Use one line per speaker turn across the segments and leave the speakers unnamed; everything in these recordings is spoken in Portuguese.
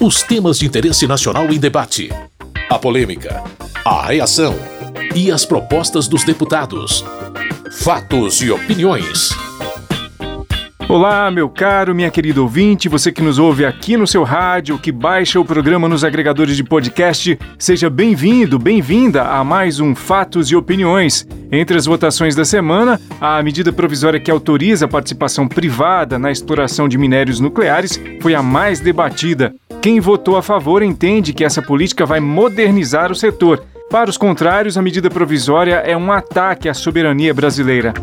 Os temas de interesse nacional em debate, a polêmica, a reação e as propostas dos deputados. Fatos e opiniões.
Olá, meu caro, minha querida ouvinte, você que nos ouve aqui no seu rádio, que baixa o programa nos agregadores de podcast, seja bem-vindo, bem-vinda a mais um Fatos e Opiniões. Entre as votações da semana, a medida provisória que autoriza a participação privada na exploração de minérios nucleares foi a mais debatida. Quem votou a favor entende que essa política vai modernizar o setor. Para os contrários, a medida provisória é um ataque à soberania brasileira.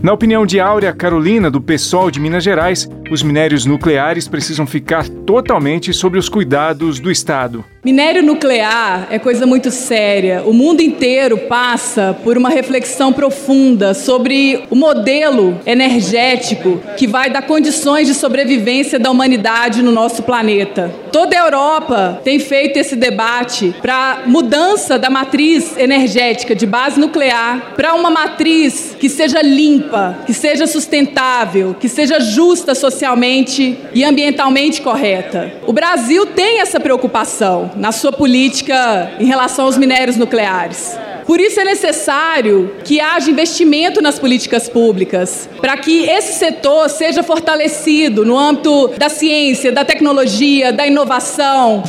Na opinião de Áurea Carolina, do PSOL de Minas Gerais, os minérios nucleares precisam ficar totalmente sob os cuidados do Estado.
Minério nuclear é coisa muito séria. O mundo inteiro passa por uma reflexão profunda sobre o modelo energético que vai dar condições de sobrevivência da humanidade no nosso planeta. Toda a Europa tem feito esse debate para mudança da matriz energética de base nuclear para uma matriz que seja limpa, que seja sustentável, que seja justa socialmente e ambientalmente correta. O Brasil tem essa preocupação na sua política em relação aos minérios nucleares. Por isso é necessário que haja investimento nas políticas públicas, para que esse setor seja fortalecido no âmbito da ciência, da tecnologia, da inovação.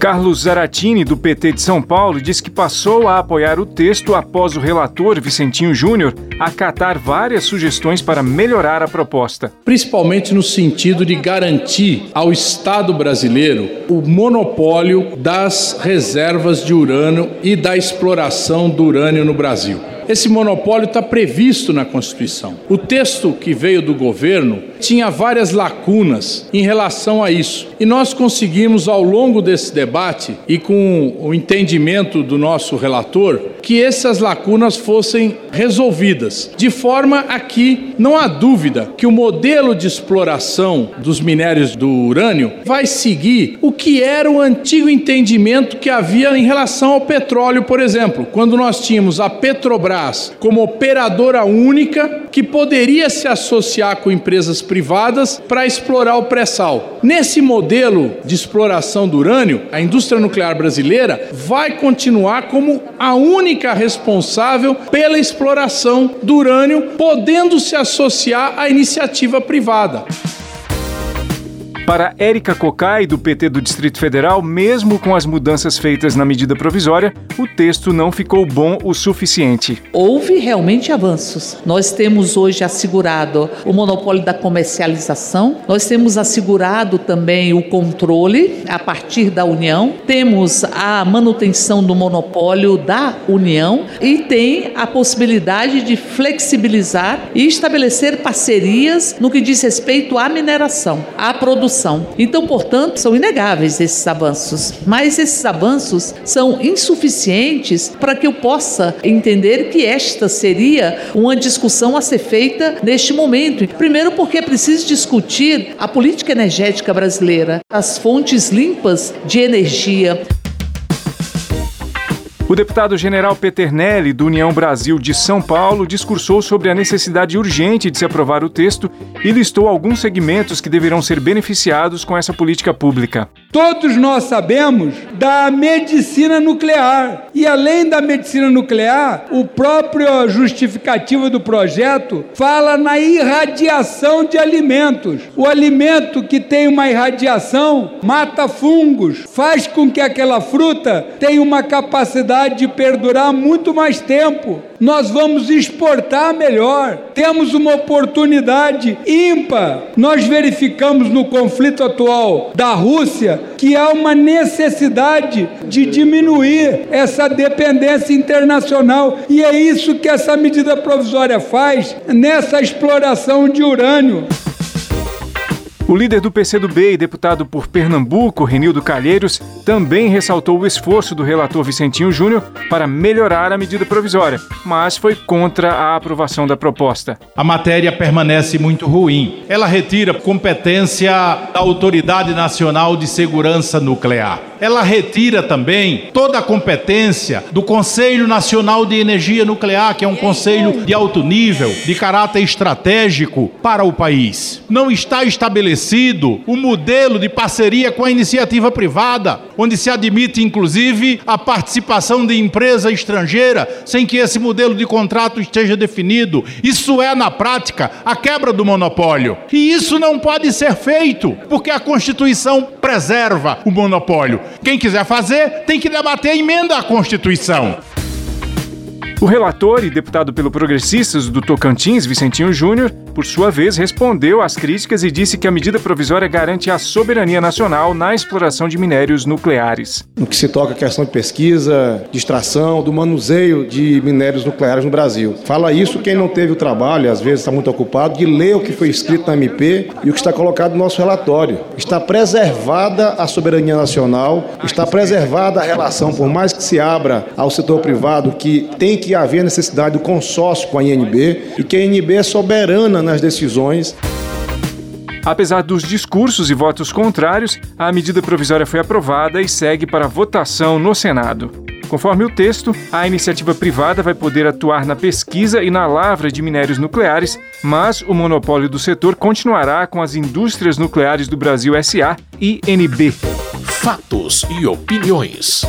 Carlos Zaratini, do PT de São Paulo, disse que passou a apoiar o texto após o relator Vicentinho Júnior acatar várias sugestões para melhorar a proposta.
Principalmente no sentido de garantir ao Estado brasileiro o monopólio das reservas de urânio e da exploração do urânio no Brasil. Esse monopólio está previsto na Constituição. O texto que veio do governo tinha várias lacunas em relação a isso. E nós conseguimos, ao longo desse debate e com o entendimento do nosso relator, que essas lacunas fossem resolvidas, de forma a que não há dúvida que o modelo de exploração dos minérios do urânio vai seguir o que era o antigo entendimento que havia em relação ao petróleo, por exemplo, quando nós tínhamos a Petrobras como operadora única que poderia se associar com empresas privadas para explorar o pré-sal. Nesse modelo de exploração do urânio, a indústria nuclear brasileira vai continuar como a única responsável pela exploração do urânio, podendo se associar à iniciativa privada.
Para Érica Cocai, do PT do Distrito Federal, mesmo com as mudanças feitas na medida provisória, o texto não ficou bom o suficiente.
Houve realmente avanços. Nós temos hoje assegurado o monopólio da comercialização, nós temos assegurado também o controle a partir da União, temos a manutenção do monopólio da União e tem a possibilidade de flexibilizar e estabelecer parcerias no que diz respeito à mineração, à produção então, portanto, são inegáveis esses avanços, mas esses avanços são insuficientes para que eu possa entender que esta seria uma discussão a ser feita neste momento. Primeiro, porque é preciso discutir a política energética brasileira, as fontes limpas de energia.
O deputado general Peternelli, do União Brasil de São Paulo, discursou sobre a necessidade urgente de se aprovar o texto e listou alguns segmentos que deverão ser beneficiados com essa política pública.
Todos nós sabemos da medicina nuclear. E além da medicina nuclear, o próprio justificativo do projeto fala na irradiação de alimentos. O alimento que tem uma irradiação mata fungos, faz com que aquela fruta tenha uma capacidade de perdurar muito mais tempo. Nós vamos exportar melhor. Temos uma oportunidade ímpar. Nós verificamos no conflito atual da Rússia que há uma necessidade de diminuir essa dependência internacional e é isso que essa medida provisória faz nessa exploração de urânio.
O líder do PCdoB e deputado por Pernambuco, Renildo Calheiros, também ressaltou o esforço do relator Vicentinho Júnior para melhorar a medida provisória, mas foi contra a aprovação da proposta.
A matéria permanece muito ruim. Ela retira competência da Autoridade Nacional de Segurança Nuclear. Ela retira também toda a competência do Conselho Nacional de Energia Nuclear, que é um conselho de alto nível, de caráter estratégico para o país. Não está estabelecido o modelo de parceria com a iniciativa privada, onde se admite inclusive a participação de empresa estrangeira sem que esse modelo de contrato esteja definido. Isso é, na prática, a quebra do monopólio. E isso não pode ser feito, porque a Constituição preserva o monopólio. Quem quiser fazer, tem que debater a emenda à Constituição.
O relator e deputado pelo Progressistas do Tocantins, Vicentinho Júnior, por sua vez, respondeu às críticas e disse que a medida provisória garante a soberania nacional na exploração de minérios nucleares.
No que se toca a questão de pesquisa, de extração, do manuseio de minérios nucleares no Brasil. Fala isso quem não teve o trabalho, às vezes está muito ocupado, de ler o que foi escrito na MP e o que está colocado no nosso relatório. Está preservada a soberania nacional, está preservada a relação, por mais que se abra ao setor privado, que tem que haver necessidade do consórcio com a INB e que a INB é soberana nas decisões.
Apesar dos discursos e votos contrários, a medida provisória foi aprovada e segue para votação no Senado. Conforme o texto, a iniciativa privada vai poder atuar na pesquisa e na lavra de minérios nucleares, mas o monopólio do setor continuará com as Indústrias Nucleares do Brasil SA e NB.
Fatos e opiniões.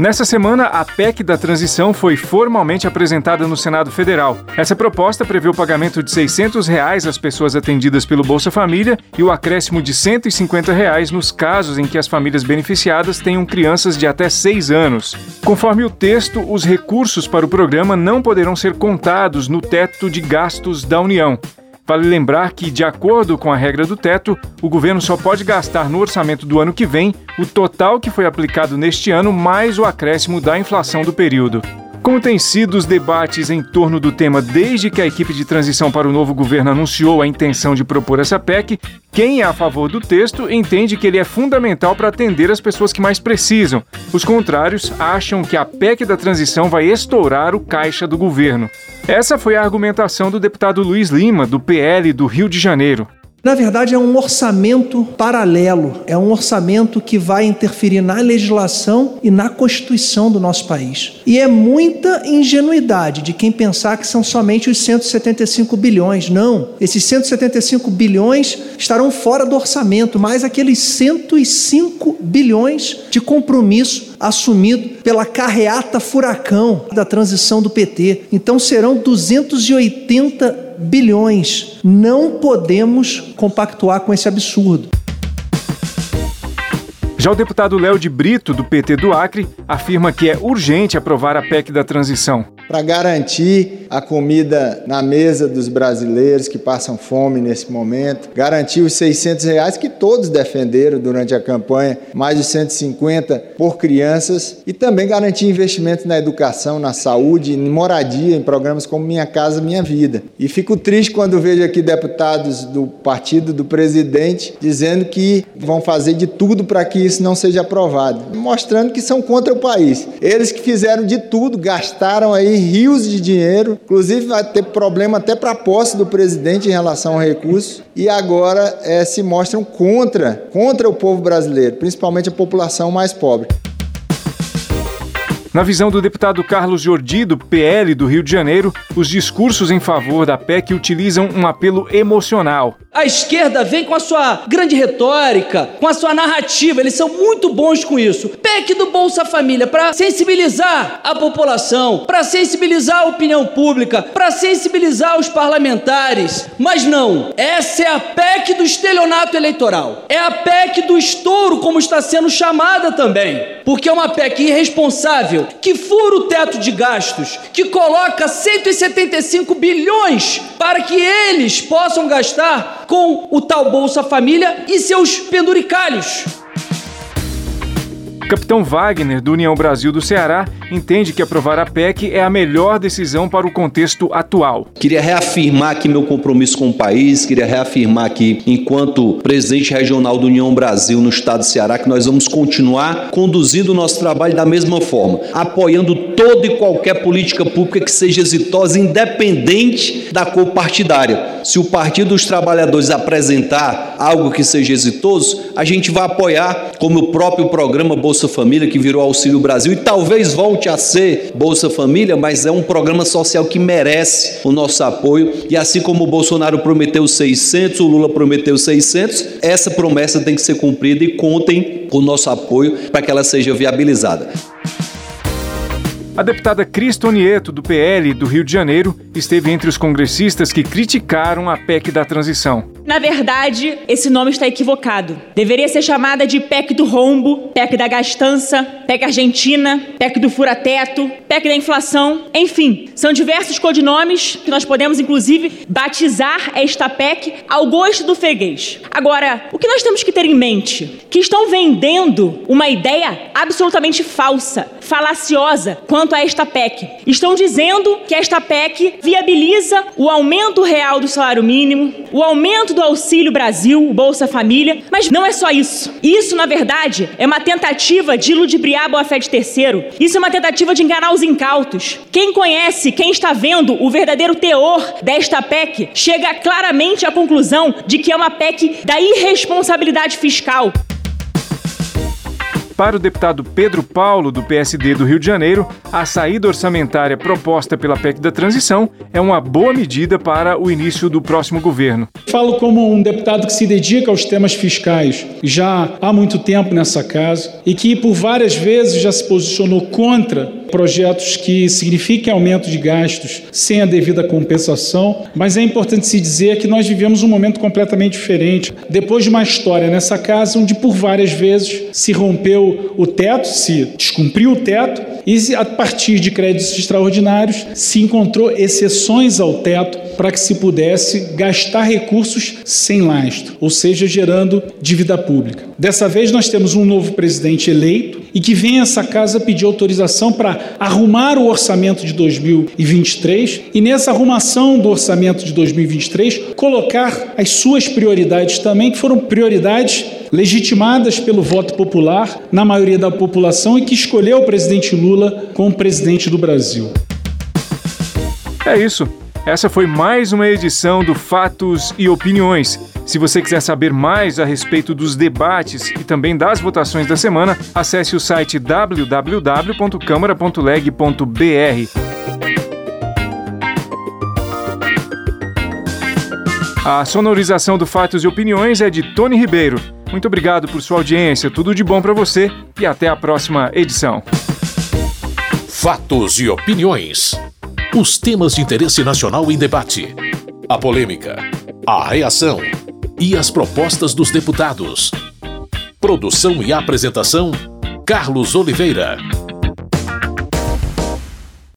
Nessa semana, a PEC da transição foi formalmente apresentada no Senado Federal. Essa proposta prevê o pagamento de 600 reais às pessoas atendidas pelo Bolsa Família e o acréscimo de 150 reais nos casos em que as famílias beneficiadas tenham crianças de até 6 anos. Conforme o texto, os recursos para o programa não poderão ser contados no teto de gastos da União. Vale lembrar que, de acordo com a regra do teto, o governo só pode gastar no orçamento do ano que vem o total que foi aplicado neste ano mais o acréscimo da inflação do período. Como têm sido os debates em torno do tema desde que a equipe de transição para o novo governo anunciou a intenção de propor essa PEC, quem é a favor do texto entende que ele é fundamental para atender as pessoas que mais precisam. Os contrários acham que a PEC da transição vai estourar o caixa do governo. Essa foi a argumentação do deputado Luiz Lima, do PL do Rio de Janeiro.
Na verdade, é um orçamento paralelo, é um orçamento que vai interferir na legislação e na Constituição do nosso país. E é muita ingenuidade de quem pensar que são somente os 175 bilhões. Não, esses 175 bilhões estarão fora do orçamento, mais aqueles 105 bilhões de compromisso assumido pela carreata furacão da transição do PT. Então serão 280 bilhões. Não podemos compactuar com esse absurdo.
Já o deputado Léo de Brito, do PT do Acre, afirma que é urgente aprovar a PEC da transição
para garantir a comida na mesa dos brasileiros que passam fome nesse momento, garantir os 600 reais que todos defenderam durante a campanha, mais de 150 por crianças e também garantir investimentos na educação, na saúde, em moradia, em programas como Minha Casa Minha Vida. E fico triste quando vejo aqui deputados do partido do presidente dizendo que vão fazer de tudo para que isso não seja aprovado, mostrando que são contra o país. Eles que fizeram de tudo, gastaram aí rios de dinheiro, inclusive vai ter problema até para a posse do presidente em relação ao recurso, e agora é, se mostram contra, contra o povo brasileiro, principalmente a população mais pobre.
Na visão do deputado Carlos Jordi, do PL do Rio de Janeiro, os discursos em favor da PEC utilizam um apelo emocional.
A esquerda vem com a sua grande retórica, com a sua narrativa, eles são muito bons com isso. PEC do Bolsa Família para sensibilizar a população, para sensibilizar a opinião pública, para sensibilizar os parlamentares. Mas não, essa é a PEC do estelionato eleitoral. É a PEC do estouro, como está sendo chamada também. Porque é uma PEC irresponsável que fura o teto de gastos, que coloca 175 bilhões para que eles possam gastar com o tal Bolsa Família e seus penduricalhos.
Capitão Wagner, do União Brasil do Ceará, entende que aprovar a PEC é a melhor decisão para o contexto atual.
Queria reafirmar aqui meu compromisso com o país, queria reafirmar aqui, enquanto presidente regional do União Brasil no estado do Ceará, que nós vamos continuar conduzindo o nosso trabalho da mesma forma, apoiando toda e qualquer política pública que seja exitosa, independente da cor partidária. Se o Partido dos Trabalhadores apresentar algo que seja exitoso, a gente vai apoiar, como o próprio programa Bolsa Família, que virou Auxílio Brasil, e talvez volte a ser Bolsa Família, mas é um programa social que merece o nosso apoio. E assim como o Bolsonaro prometeu 600, o Lula prometeu 600, essa promessa tem que ser cumprida e contem com o nosso apoio para que ela seja viabilizada.
A deputada Cristo Nieto, do PL do Rio de Janeiro, esteve entre os congressistas que criticaram a PEC da transição.
Na verdade, esse nome está equivocado. Deveria ser chamada de PEC do rombo, PEC da gastança, PEC argentina, PEC do furateto, PEC da inflação, enfim, são diversos codinomes que nós podemos inclusive batizar esta PEC ao gosto do freguês. Agora, o que nós temos que ter em mente? Que estão vendendo uma ideia absolutamente falsa, falaciosa quanto a esta PEC. Estão dizendo que esta PEC viabiliza o aumento real do salário mínimo, o aumento do Auxílio Brasil, Bolsa Família, mas não é só isso. Isso, na verdade, é uma tentativa de ludibriar a boa-fé de terceiro. Isso é uma tentativa de enganar os incautos. Quem conhece, quem está vendo o verdadeiro teor desta PEC, chega claramente à conclusão de que é uma PEC da irresponsabilidade fiscal.
Para o deputado Pedro Paulo, do PSD do Rio de Janeiro, a saída orçamentária proposta pela PEC da transição é uma boa medida para o início do próximo governo.
Falo como um deputado que se dedica aos temas fiscais já há muito tempo nessa casa e que por várias vezes já se posicionou contra projetos que signifiquem aumento de gastos sem a devida compensação, mas é importante se dizer que nós vivemos um momento completamente diferente. Depois de uma história nessa casa onde por várias vezes se rompeu o teto, se descumpriu o teto e a partir de créditos extraordinários se encontrou exceções ao teto para que se pudesse gastar recursos sem lastro, ou seja, gerando dívida pública. Dessa vez nós temos um novo presidente eleito e que vem a essa casa pedir autorização para arrumar o orçamento de 2023 e nessa arrumação do orçamento de 2023 colocar as suas prioridades também, que foram prioridades legitimadas pelo voto popular na maioria da população e que escolheu o presidente Lula como presidente do Brasil.
É isso. Essa foi mais uma edição do Fatos e Opiniões. Se você quiser saber mais a respeito dos debates e também das votações da semana, acesse o site www.câmara.leg.br. A sonorização do Fatos e Opiniões é de Tony Ribeiro. Muito obrigado por sua audiência, tudo de bom para você e até a próxima edição.
Fatos e opiniões. Os temas de interesse nacional em debate. A polêmica, a reação e as propostas dos deputados. Produção e apresentação: Carlos Oliveira.